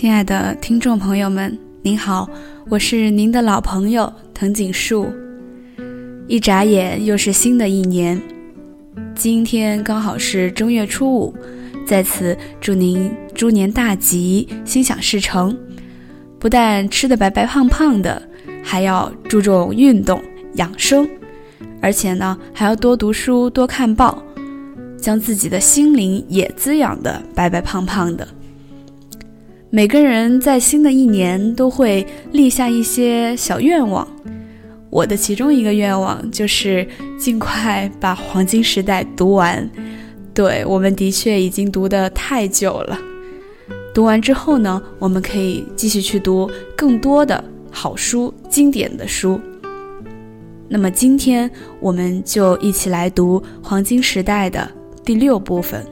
亲爱的听众朋友们，您好，我是您的老朋友藤井树。一眨眼又是新的一年，今天刚好是正月初五，在此祝您猪年大吉，心想事成。不但吃的白白胖胖的，还要注重运动养生，而且呢还要多读书多看报，将自己的心灵也滋养的白白胖胖的。每个人在新的一年都会立下一些小愿望，我的其中一个愿望就是尽快把黄金时代读完。对我们的确已经读得太久了，读完之后呢，我们可以继续去读更多的好书、经典的书。那么今天我们就一起来读黄金时代的第六部分。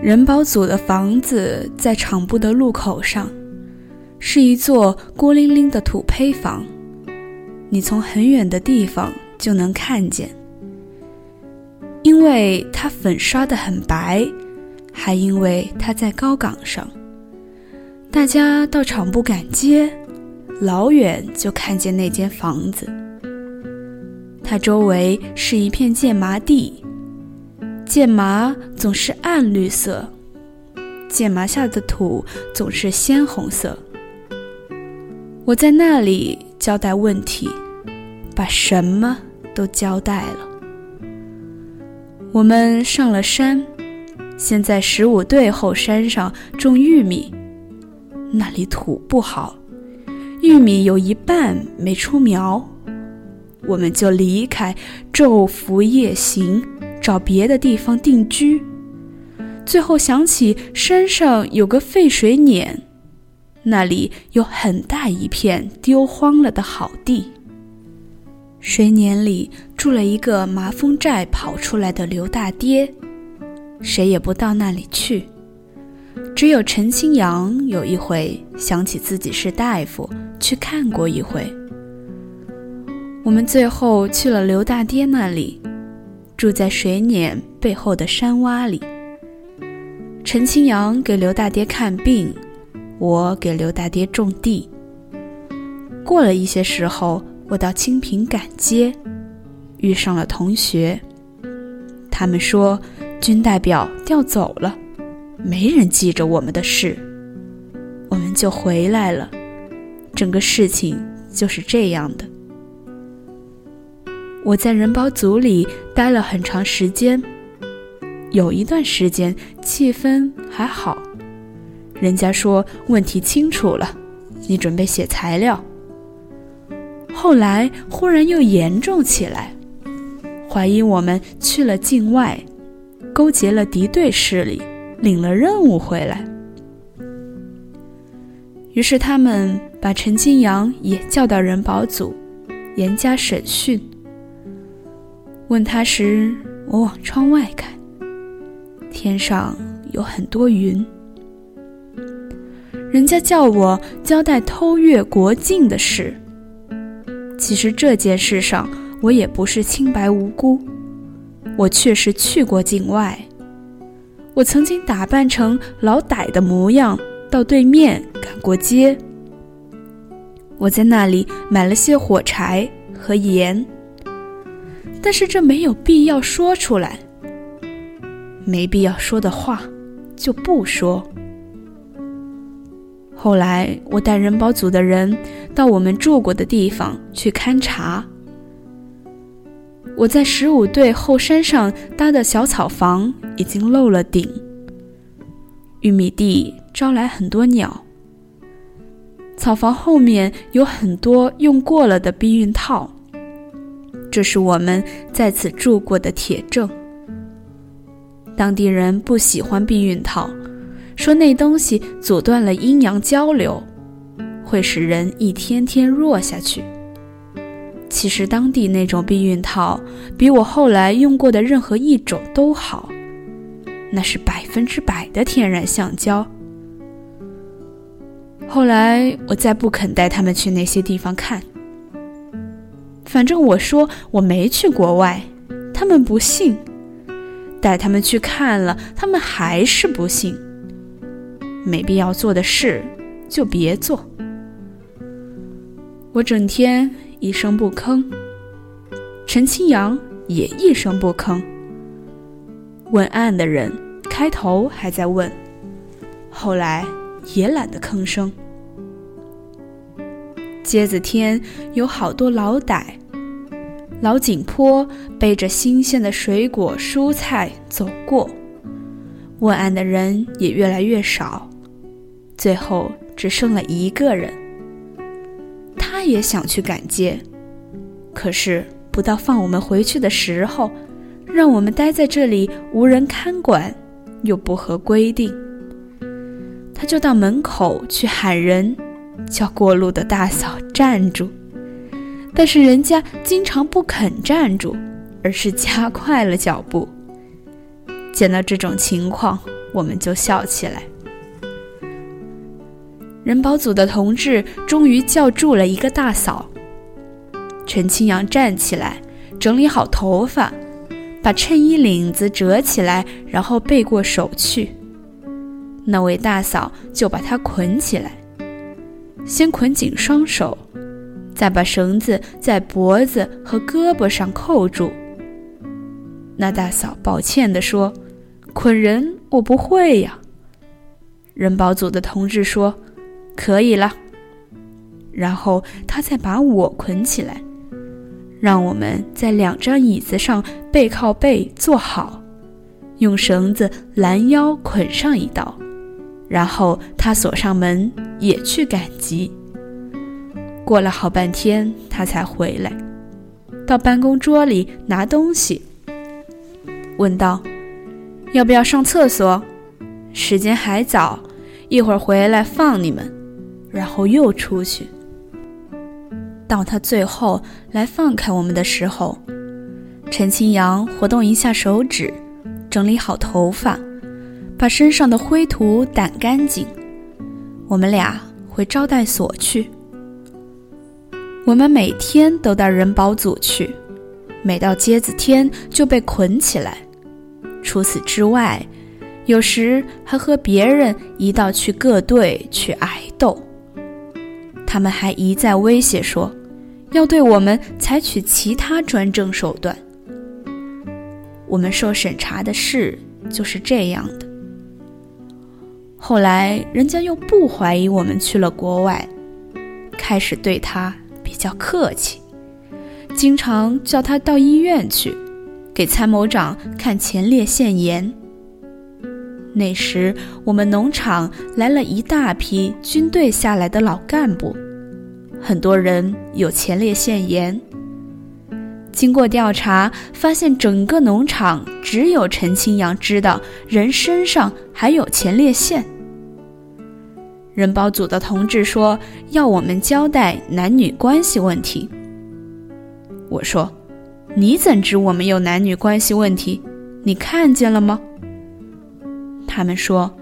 人保组的房子在厂部的路口上，是一座孤零零的土坯房。你从很远的地方就能看见，因为它粉刷的很白，还因为它在高岗上。大家到厂部赶街，老远就看见那间房子。它周围是一片箭麻地。剑麻总是暗绿色，剑麻下的土总是鲜红色。我在那里交代问题，把什么都交代了。我们上了山，先在十五队后山上种玉米，那里土不好，玉米有一半没出苗，我们就离开，昼伏夜行。找别的地方定居，最后想起山上有个废水碾，那里有很大一片丢荒了的好地。水碾里住了一个麻风寨跑出来的刘大爹，谁也不到那里去，只有陈清扬有一回想起自己是大夫，去看过一回。我们最后去了刘大爹那里。住在水碾背后的山洼里。陈清扬给刘大爹看病，我给刘大爹种地。过了一些时候，我到清平赶街，遇上了同学。他们说军代表调走了，没人记着我们的事，我们就回来了。整个事情就是这样的。我在人保组里待了很长时间，有一段时间气氛还好，人家说问题清楚了，你准备写材料。后来忽然又严重起来，怀疑我们去了境外，勾结了敌对势力，领了任务回来。于是他们把陈金阳也叫到人保组，严加审讯。问他时，我往窗外看，天上有很多云。人家叫我交代偷越国境的事。其实这件事上，我也不是清白无辜，我确实去过境外。我曾经打扮成老歹的模样，到对面赶过街。我在那里买了些火柴和盐。但是这没有必要说出来，没必要说的话就不说。后来我带人保组的人到我们住过的地方去勘察。我在十五队后山上搭的小草房已经漏了顶，玉米地招来很多鸟。草房后面有很多用过了的避孕套。这是我们在此住过的铁证。当地人不喜欢避孕套，说那东西阻断了阴阳交流，会使人一天天弱下去。其实当地那种避孕套比我后来用过的任何一种都好，那是百分之百的天然橡胶。后来我再不肯带他们去那些地方看。反正我说我没去国外，他们不信，带他们去看了，他们还是不信。没必要做的事，就别做。我整天一声不吭，陈清扬也一声不吭。问案的人开头还在问，后来也懒得吭声。街子天有好多老歹，老井坡背着新鲜的水果蔬菜走过，问案的人也越来越少，最后只剩了一个人。他也想去赶街，可是不到放我们回去的时候。让我们待在这里，无人看管，又不合规定。他就到门口去喊人，叫过路的大嫂站住。但是人家经常不肯站住，而是加快了脚步。见到这种情况，我们就笑起来。人保组的同志终于叫住了一个大嫂。陈清扬站起来，整理好头发。把衬衣领子折起来，然后背过手去。那位大嫂就把他捆起来，先捆紧双手，再把绳子在脖子和胳膊上扣住。那大嫂抱歉地说：“捆人我不会呀。”人保组的同志说：“可以了。”然后他再把我捆起来。让我们在两张椅子上背靠背坐好，用绳子拦腰捆上一道，然后他锁上门也去赶集。过了好半天，他才回来，到办公桌里拿东西，问道：“要不要上厕所？时间还早，一会儿回来放你们。”然后又出去。到他最后来放开我们的时候，陈清扬活动一下手指，整理好头发，把身上的灰土掸干净。我们俩回招待所去。我们每天都到人保组去，每到接子天就被捆起来。除此之外，有时还和别人一道去各队去挨斗。他们还一再威胁说。要对我们采取其他专政手段。我们受审查的事就是这样的。后来人家又不怀疑我们去了国外，开始对他比较客气，经常叫他到医院去，给参谋长看前列腺炎。那时我们农场来了一大批军队下来的老干部。很多人有前列腺炎。经过调查，发现整个农场只有陈清扬知道人身上还有前列腺。人保组的同志说要我们交代男女关系问题。我说：“你怎知我们有男女关系问题？你看见了吗？”他们说：“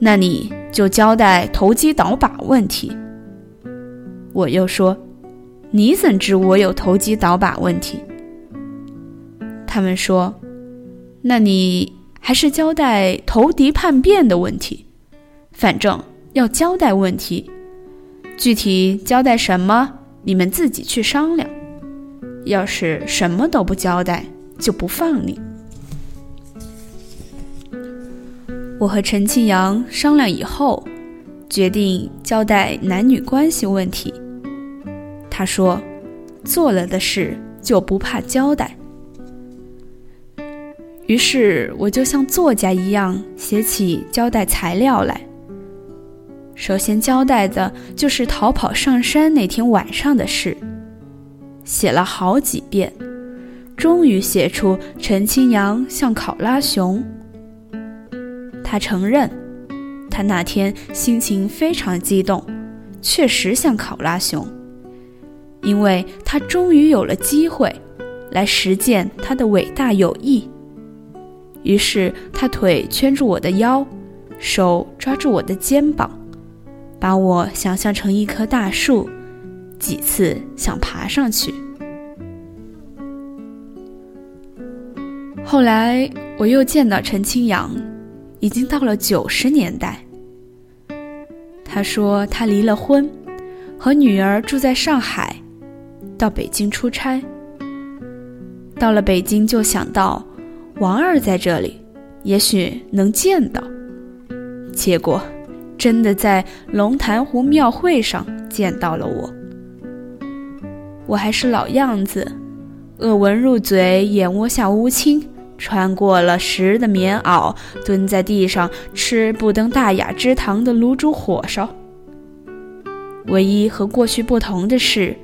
那你就交代投机倒把问题。”我又说：“你怎知我有投机倒把问题？”他们说：“那你还是交代投敌叛变的问题。反正要交代问题，具体交代什么，你们自己去商量。要是什么都不交代，就不放你。”我和陈庆阳商量以后。决定交代男女关系问题。他说：“做了的事就不怕交代。”于是我就像作家一样写起交代材料来。首先交代的就是逃跑上山那天晚上的事，写了好几遍，终于写出陈清扬像考拉熊。他承认。他那天心情非常激动，确实像考拉熊，因为他终于有了机会来实践他的伟大友谊。于是他腿圈住我的腰，手抓住我的肩膀，把我想象成一棵大树，几次想爬上去。后来我又见到陈清扬，已经到了九十年代。他说他离了婚，和女儿住在上海，到北京出差。到了北京就想到王二在这里，也许能见到。结果真的在龙潭湖庙会上见到了我。我还是老样子，恶文入嘴，眼窝下乌青。穿过了湿的棉袄，蹲在地上吃不登大雅之堂的卤煮火烧。唯一和过去不同的是，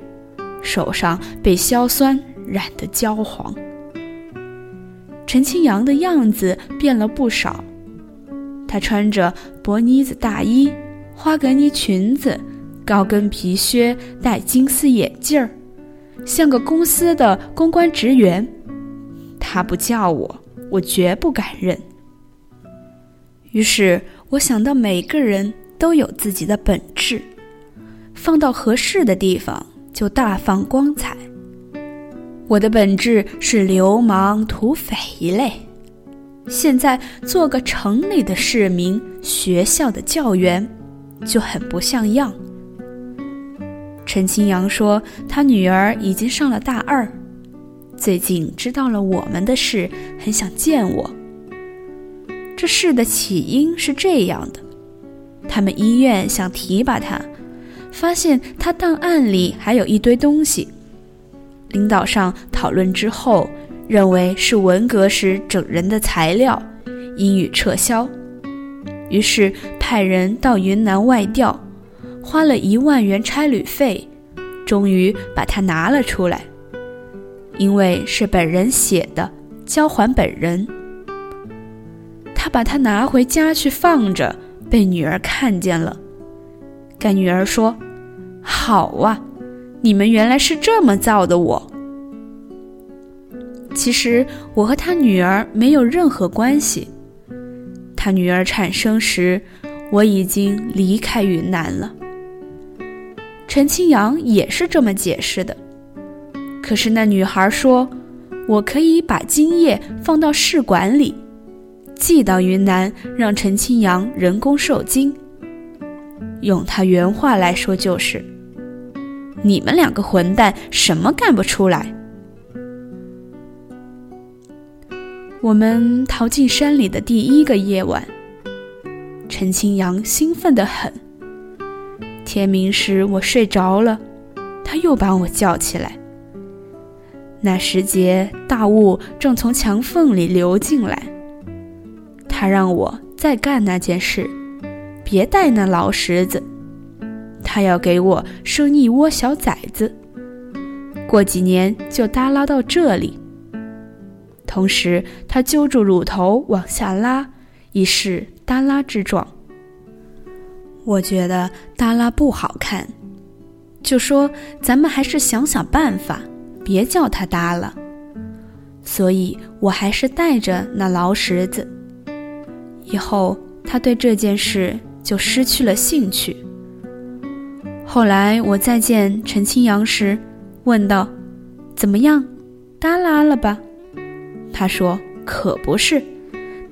手上被硝酸染得焦黄。陈清扬的样子变了不少，他穿着薄呢子大衣、花格呢裙子、高跟皮靴，戴金丝眼镜儿，像个公司的公关职员。他不叫我，我绝不敢认。于是我想到，每个人都有自己的本质，放到合适的地方就大放光彩。我的本质是流氓土匪一类，现在做个城里的市民、学校的教员，就很不像样。陈清扬说，他女儿已经上了大二。最近知道了我们的事，很想见我。这事的起因是这样的：他们医院想提拔他，发现他档案里还有一堆东西。领导上讨论之后，认为是文革时整人的材料，应予撤销。于是派人到云南外调，花了一万元差旅费，终于把它拿了出来。因为是本人写的，交还本人。他把它拿回家去放着，被女儿看见了。该女儿说：“好啊，你们原来是这么造的我。”其实我和他女儿没有任何关系。他女儿产生时，我已经离开云南了。陈清扬也是这么解释的。可是那女孩说：“我可以把精液放到试管里，寄到云南，让陈清扬人工受精。”用他原话来说就是：“你们两个混蛋，什么干不出来？”我们逃进山里的第一个夜晚，陈清扬兴奋得很。天明时我睡着了，他又把我叫起来。那时节，大雾正从墙缝里流进来。他让我再干那件事，别带那老石子。他要给我生一窝小崽子，过几年就耷拉到这里。同时，他揪住乳头往下拉，以示耷拉之状。我觉得耷拉不好看，就说咱们还是想想办法。别叫他耷了，所以我还是带着那劳什子。以后他对这件事就失去了兴趣。后来我再见陈清扬时，问道：“怎么样，耷拉了吧？”他说：“可不是，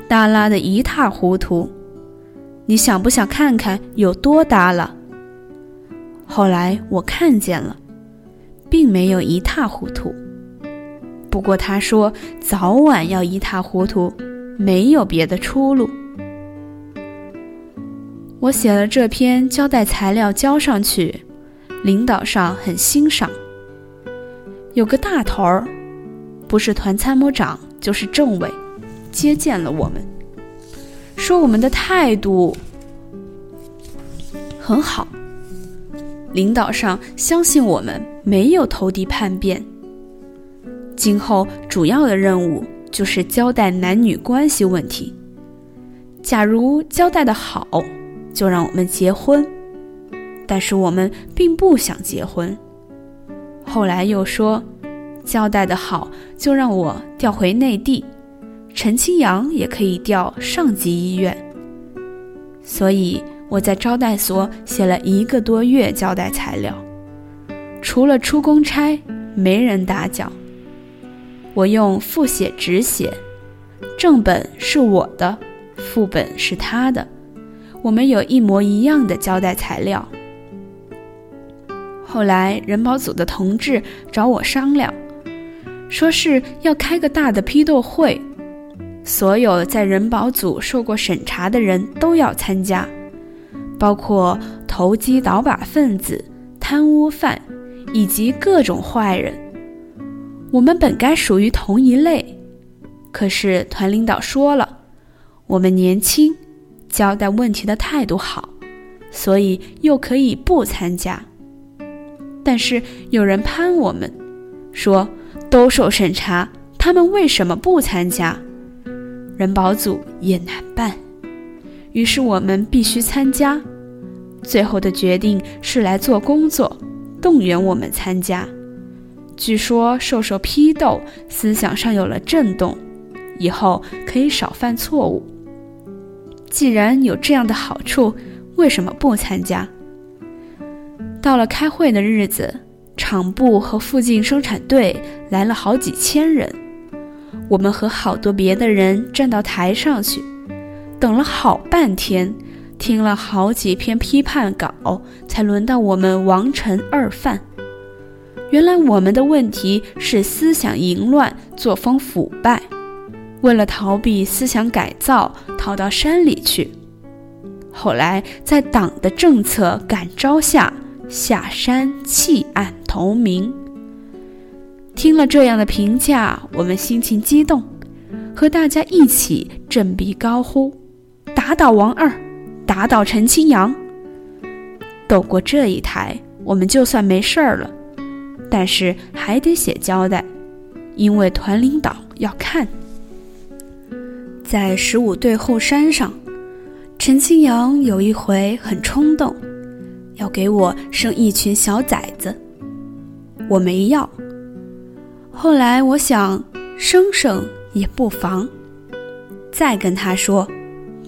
耷拉的一塌糊涂。你想不想看看有多耷拉？”后来我看见了。并没有一塌糊涂，不过他说早晚要一塌糊涂，没有别的出路。我写了这篇交代材料交上去，领导上很欣赏。有个大头儿，不是团参谋长就是政委，接见了我们，说我们的态度很好。领导上相信我们没有投敌叛变。今后主要的任务就是交代男女关系问题。假如交代的好，就让我们结婚。但是我们并不想结婚。后来又说，交代的好，就让我调回内地，陈清扬也可以调上级医院。所以。我在招待所写了一个多月交代材料，除了出公差，没人打搅。我用复写、直写，正本是我的，副本是他的，我们有一模一样的交代材料。后来人保组的同志找我商量，说是要开个大的批斗会，所有在人保组受过审查的人都要参加，包括投机倒把分子、贪污犯以及各种坏人。我们本该属于同一类，可是团领导说了，我们年轻，交代问题的态度好，所以又可以不参加。但是有人攀我们，说都受审查，他们为什么不参加？人保组也难办，于是我们必须参加。最后的决定是来做工作，动员我们参加。据说受受批斗，思想上有了震动，以后可以少犯错误。既然有这样的好处，为什么不参加？到了开会的日子，厂部和附近生产队来了好几千人，我们和好多别的人站到台上去，等了好半天，听了好几篇批判稿，才轮到我们王陈二犯。原来我们的问题是思想淫乱、作风腐败，为了逃避思想改造，逃到山里去。后来在党的政策感召下，下山弃暗投明。听了这样的评价，我们心情激动，和大家一起振臂高呼：“打倒王二，打倒陈清扬！”斗过这一台，我们就算没事儿了。但是还得写交代，因为团领导要看。在十五队后山上，陈清扬有一回很冲动，要给我生一群小崽子，我没要。后来我想生生也不妨，再跟他说，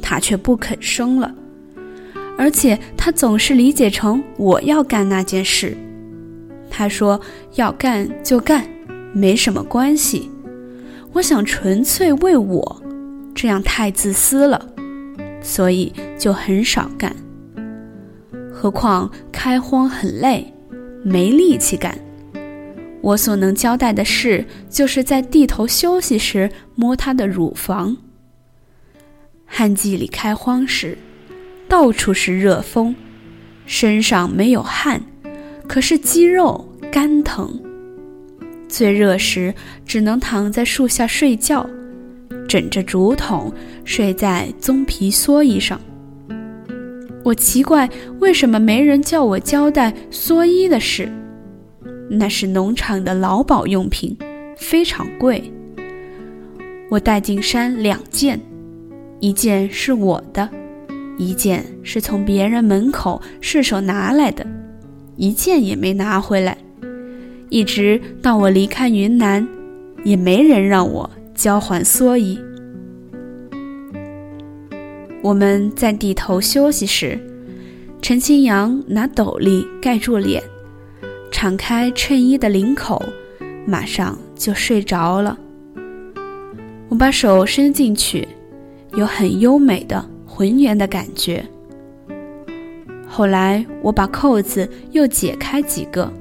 他却不肯生了，而且他总是理解成我要干那件事。他说：“要干就干，没什么关系。我想纯粹为我，这样太自私了，所以就很少干。何况开荒很累，没力气干。我所能交代的事，就是在地头休息时摸他的乳房。旱季里开荒时，到处是热风，身上没有汗。”可是肌肉干疼，最热时只能躺在树下睡觉，枕着竹筒睡在棕皮蓑衣上。我奇怪为什么没人叫我交代蓑衣的事，那是农场的劳保用品，非常贵。我带进山两件，一件是我的，一件是从别人门口顺手拿来的。一件也没拿回来，一直到我离开云南，也没人让我交还蓑衣。我们在地头休息时，陈清扬拿斗笠盖住脸，敞开衬衣的领口，马上就睡着了。我把手伸进去，有很优美的浑圆的感觉。后来我把扣子又解开几个，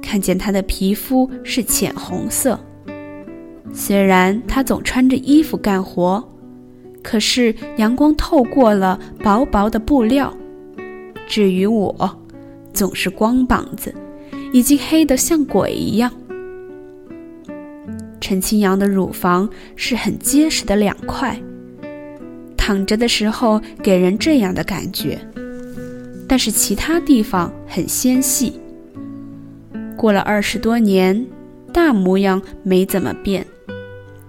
看见他的皮肤是浅红色。虽然他总穿着衣服干活，可是阳光透过了薄薄的布料。至于我，总是光膀子，已经黑得像鬼一样。陈清扬的乳房是很结实的两块，躺着的时候给人这样的感觉。但是其他地方很纤细。过了二十多年，大模样没怎么变，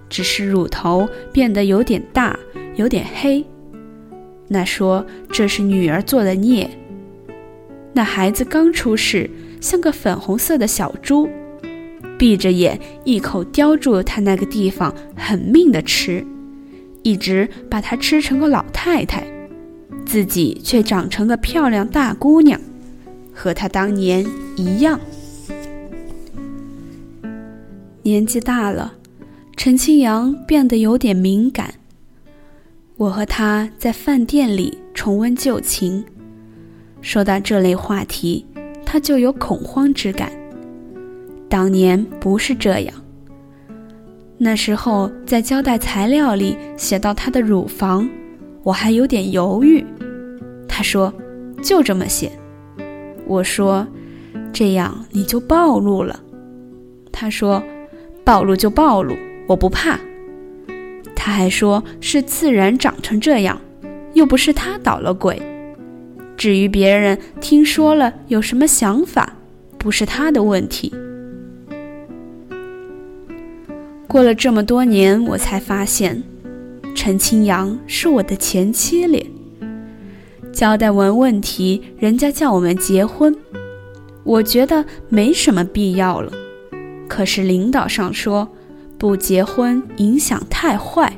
只是乳头变得有点大，有点黑。那说这是女儿做的孽。那孩子刚出世，像个粉红色的小猪，闭着眼一口叼住他那个地方，狠命的吃，一直把它吃成个老太太。自己却长成个漂亮大姑娘，和她当年一样。年纪大了，陈清扬变得有点敏感。我和他在饭店里重温旧情，说到这类话题，他就有恐慌之感。当年不是这样。那时候在交代材料里写到他的乳房，我还有点犹豫。他说：“就这么写。”我说：“这样你就暴露了。”他说：“暴露就暴露，我不怕。”他还说是自然长成这样，又不是他捣了鬼。至于别人听说了有什么想法，不是他的问题。过了这么多年，我才发现，陈清扬是我的前妻咧。交代完问题，人家叫我们结婚，我觉得没什么必要了。可是领导上说，不结婚影响太坏，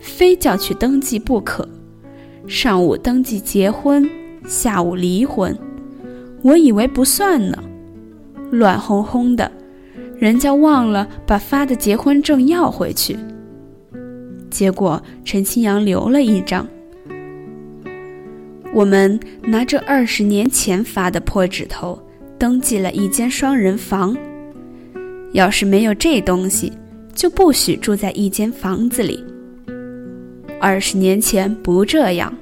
非叫去登记不可。上午登记结婚，下午离婚，我以为不算呢，乱哄哄的。人家忘了把发的结婚证要回去，结果陈清扬留了一张。我们拿着二十年前发的破纸头登记了一间双人房。要是没有这东西，就不许住在一间房子里。二十年前不这样，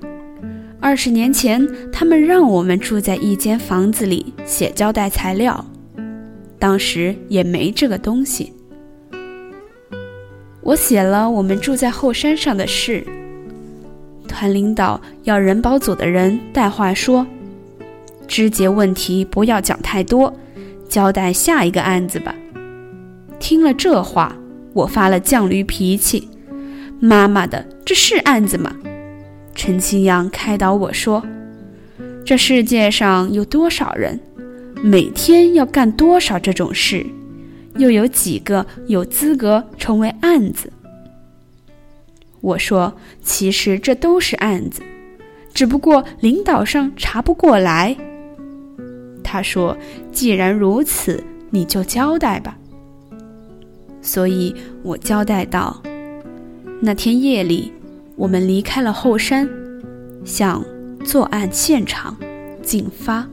二十年前他们让我们住在一间房子里写交代材料。当时也没这个东西。我写了我们住在后山上的事。团领导要人保组的人带话说：“枝节问题不要讲太多，交代下一个案子吧。”听了这话，我发了犟驴脾气：“妈妈的，这是案子吗？”陈清扬开导我说：“这世界上有多少人？”每天要干多少这种事，又有几个有资格成为案子？我说，其实这都是案子，只不过领导上查不过来。他说：“既然如此，你就交代吧。”所以我交代道：“那天夜里，我们离开了后山，向作案现场进发。”